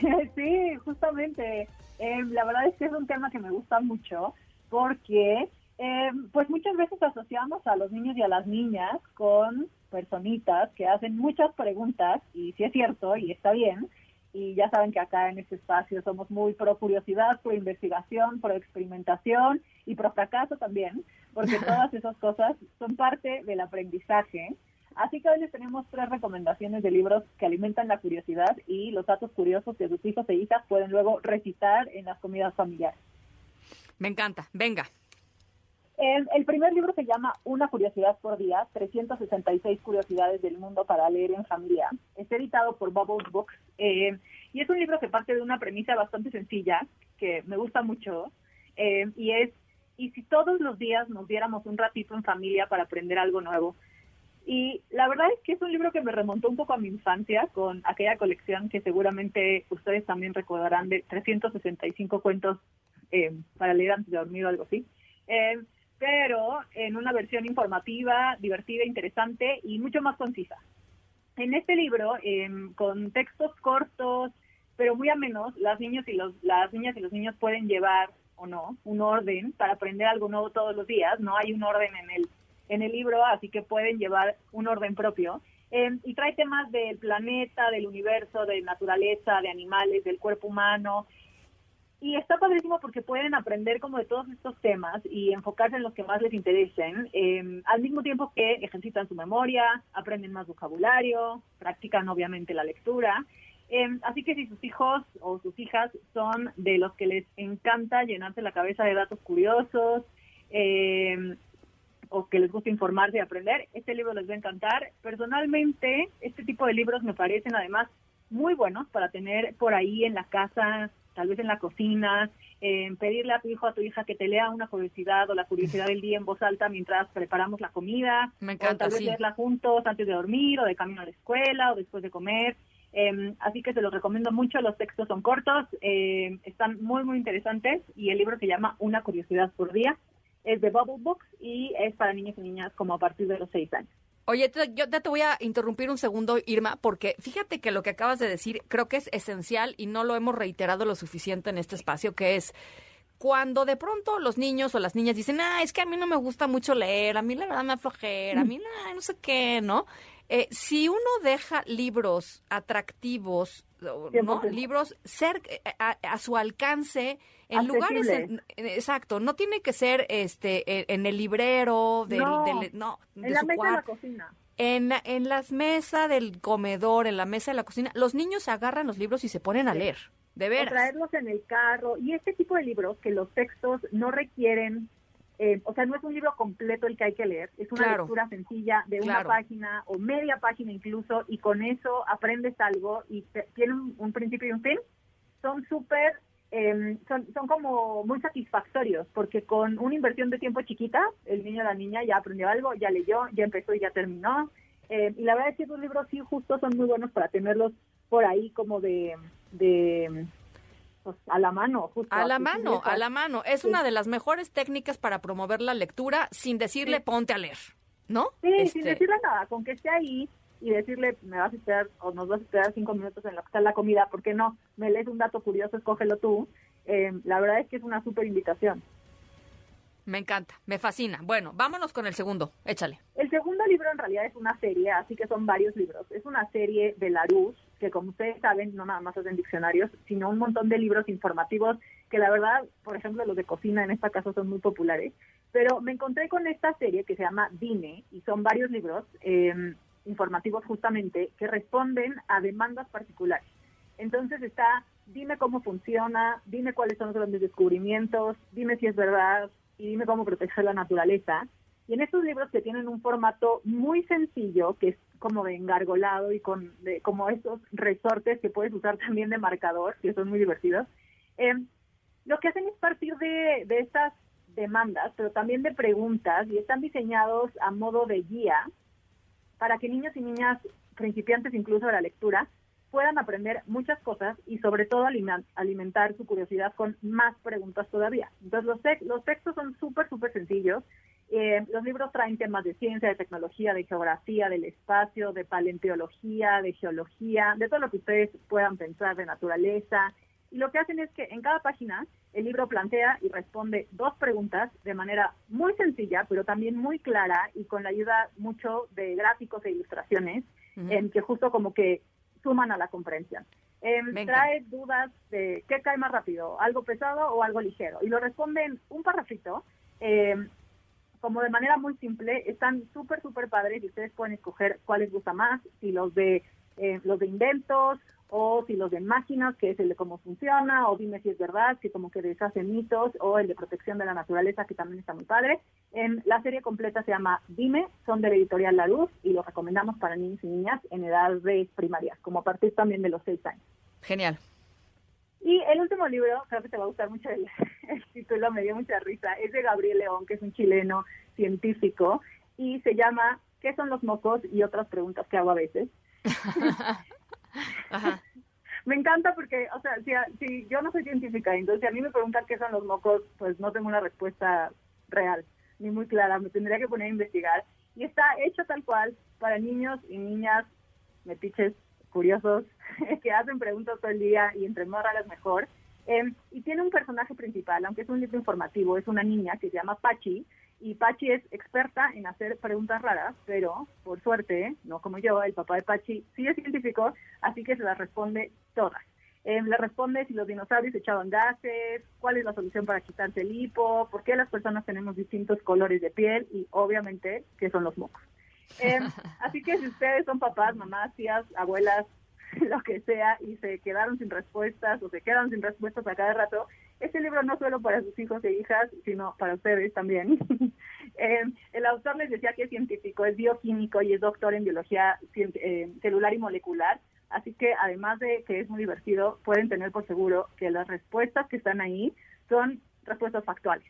Sí, justamente. Eh, la verdad es que es un tema que me gusta mucho porque eh, pues muchas veces asociamos a los niños y a las niñas con personitas que hacen muchas preguntas y si es cierto y está bien. Y ya saben que acá en este espacio somos muy pro curiosidad, pro investigación, pro experimentación y pro fracaso también, porque todas esas cosas son parte del aprendizaje Así que hoy les tenemos tres recomendaciones de libros que alimentan la curiosidad y los datos curiosos que sus hijos e hijas pueden luego recitar en las comidas familiares. Me encanta, venga. El, primer libro se llama Una curiosidad por día, 366 curiosidades del mundo para leer en familia. Está editado por Bubbles Books eh, y es un libro que parte de una premisa bastante sencilla que me gusta mucho eh, y es, ¿y si todos los días nos diéramos un ratito en familia para aprender algo nuevo? Y la verdad es que es un libro que me remontó un poco a mi infancia con aquella colección que seguramente ustedes también recordarán de 365 cuentos eh, para leer antes de dormir o algo así. Eh, pero en una versión informativa, divertida, interesante y mucho más concisa. En este libro, em, con textos cortos, pero muy amenos, las niñas y los las niñas y los niños pueden llevar o no un orden para aprender algo nuevo todos los días. No hay un orden en el en el libro, así que pueden llevar un orden propio. Em, y trae temas del planeta, del universo, de naturaleza, de animales, del cuerpo humano. Y está padrísimo porque pueden aprender como de todos estos temas y enfocarse en los que más les interesen, em, al mismo tiempo que ejercitan su memoria, aprenden más vocabulario, practican obviamente la lectura. Em, así que si sus hijos o sus hijas son de los que les encanta llenarse la cabeza de datos curiosos, eh, o que les gusta informarse y aprender, este libro les va a encantar. Personalmente, este tipo de libros me parecen además muy buenos para tener por ahí en la casa, tal vez en la cocina, pedirle a tu hijo o a tu hija que te lea una curiosidad o la curiosidad del día en voz alta mientras preparamos la comida. Me encanta, o tal vez leerla juntos antes de dormir o de camino a la escuela o después de comer. Em, así que se los recomiendo mucho, los textos son cortos, em, están muy, muy interesantes y el libro se llama Una curiosidad por día es de Bubble Books y es para niños y niñas como a partir de los seis años. Oye, yo ya te voy a interrumpir un segundo, Irma, porque fíjate que lo que acabas de decir creo que es esencial y no lo hemos reiterado lo suficiente en este espacio, que es cuando de pronto los niños o las niñas dicen, ah, es que a mí no me gusta mucho leer, a mí la verdad me aflojera, a mí no sé qué, ¿no? Eh, si uno deja libros atractivos, ¿no? libros ser, eh, a, su alcance, en lugares, exacto, no tiene que ser este en, el librero, del, no, no en la mesa de la cocina. En, en las mesas del comedor, en la mesa de la cocina, los niños agarran los libros y se ponen a leer, de veras. O traerlos en el carro, y este tipo de libros que los textos no requieren eh, o sea, no es un libro completo el que hay que leer, es una lectura sencilla de una página o media página incluso, y con eso aprendes algo y tiene un, principio y un fin. Son súper, em, son, son como muy satisfactorios, porque con una inversión de tiempo chiquita, el niño o la niña ya aprendió algo, ya leyó, ya empezó y ya terminó. Eh, y la verdad es que esos libros sí justo son muy buenos para tenerlos por ahí como de pues, a la mano, justo. A la mano, a la mano. Es una de las mejores técnicas para promover la lectura sin decirle ponte a leer, ¿no? Sí, sin este decirle nada, con que esté ahí y decirle me vas a esperar o nos vas a esperar cinco minutos en lo que está la comida, ¿por qué no? Me lees un dato curioso, escógelo tú. Eh, la verdad es que es una súper invitación. Me encanta, me fascina. Bueno, vámonos con el segundo, échale. El segundo libro en realidad es una serie, así que son varios libros. Es una serie de Larousse, que como ustedes saben, no nada más hacen diccionarios, sino un montón de libros informativos que la verdad, por ejemplo, los de cocina en este caso son muy populares. Pero me encontré con esta serie que se llama Dine y son varios libros em, informativos justamente que responden a demandas particulares. Entonces está, dime cómo funciona, dime cuáles son los grandes descubrimientos, dime si es verdad, y dime cómo proteger la naturaleza. Y en estos libros que tienen un formato muy sencillo, que es como de engargolado y con de, como estos resortes que puedes usar también de marcador, que son muy divertidos, eh, lo que hacen es partir de, de estas demandas, pero también de preguntas, y están diseñados a modo de guía para que niños y niñas principiantes incluso de la lectura puedan aprender muchas cosas y sobre todo alimentar su curiosidad con más preguntas todavía. Entonces los, los textos son súper, súper sencillos. Eh, los libros traen temas de ciencia, de tecnología, de geografía, del espacio, de paleontología, de geología, de todo lo que ustedes puedan pensar, de naturaleza. Y lo que hacen es que en cada página el libro plantea y responde dos preguntas de manera muy sencilla, pero también muy clara y con la ayuda mucho de gráficos e ilustraciones, en que justo como que suman a la comprensión. Em, trae dudas de qué cae más rápido, algo pesado o algo ligero. Y lo responden un parrafito, em, como de manera muy simple. Están súper, súper padres y ustedes pueden escoger cuál les gusta más, si los de, eh, los de inventos o si los de máquinas, que es el de cómo funciona, o dime si es verdad, que como que deshace mitos, o el de protección de la naturaleza, que también está muy padre. En la serie completa se llama Dime, son de la editorial La Luz y lo recomendamos para niños y niñas en edad de primaria, como a partir también de los seis años. Genial. Y el último libro, creo que te va a gustar mucho el, el título, me dio mucha risa, es de Gabriel León, que es un chileno científico, y se llama ¿Qué son los mocos? y otras preguntas que hago a veces. Me encanta porque, o sea, si, yo no soy científica, entonces si a mí me preguntan qué son los mocos, pues no tengo una respuesta real ni muy clara, me tendría que poner a investigar. Y está hecho tal cual para niños y niñas metiches curiosos que hacen preguntas todo el día y entre más raras mejor. Em, y tiene un personaje principal, aunque es un libro informativo, es una niña que se llama Pachi, y Pachi es experta en hacer preguntas raras, pero por suerte, no como yo, el papá de Pachi sí es científico, así que se las responde todas. Eh, le responde si los dinosaurios echaban gases, cuál es la solución para quitarse el hipo, por qué las personas tenemos distintos colores de piel y obviamente qué son los mocos. Em, así que si ustedes son papás, mamás, tías, abuelas, lo que sea, y se quedaron sin respuestas o se quedan sin respuestas a cada rato, este libro no solo para sus hijos e hijas, sino para ustedes también. eh, el autor les decía que es científico, es bioquímico y es doctor en biología eh, celular y molecular. Así que además de que es muy divertido, pueden tener por seguro que las respuestas que están ahí son respuestas factuales.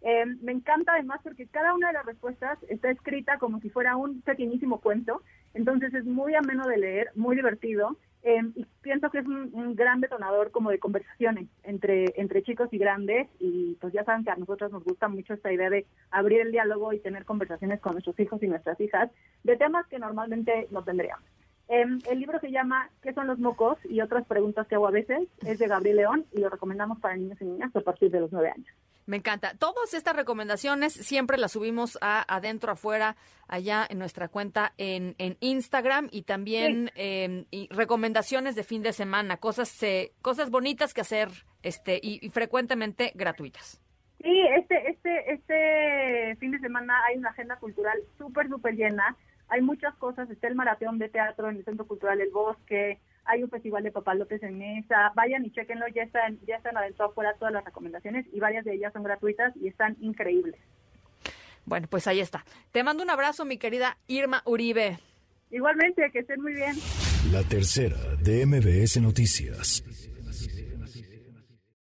Eh, me encanta además porque cada una de las respuestas está escrita como si fuera un pequeñísimo cuento, entonces es muy ameno de leer, muy divertido Em, y pienso que es un, gran detonador como de conversaciones entre, entre chicos y grandes y pues ya saben que a nosotros nos gusta mucho esta idea de abrir el diálogo y tener conversaciones con nuestros hijos y nuestras hijas de temas que normalmente no tendríamos. Em, el libro se llama ¿Qué son los mocos? y otras preguntas que hago a veces es de Gabriel León y lo recomendamos para niños y niñas a partir de los nueve años. Me encanta. Todas estas recomendaciones siempre las subimos a adentro, afuera, allá en nuestra cuenta en, en Instagram y también em, y recomendaciones de fin de semana, cosas eh, cosas bonitas que hacer este y, frecuentemente gratuitas. Sí, este, este, este fin de semana hay una agenda cultural súper, súper llena. Hay muchas cosas. Está el maratón de teatro en el Centro Cultural El Bosque hay un festival de papalotes en mesa, vayan y chequenlo, ya están, ya están adentro afuera todas las recomendaciones y varias de ellas son gratuitas y están increíbles. Bueno, pues ahí está. Te mando un abrazo, mi querida Irma Uribe. Igualmente, que estén muy bien. La tercera de MBS Noticias.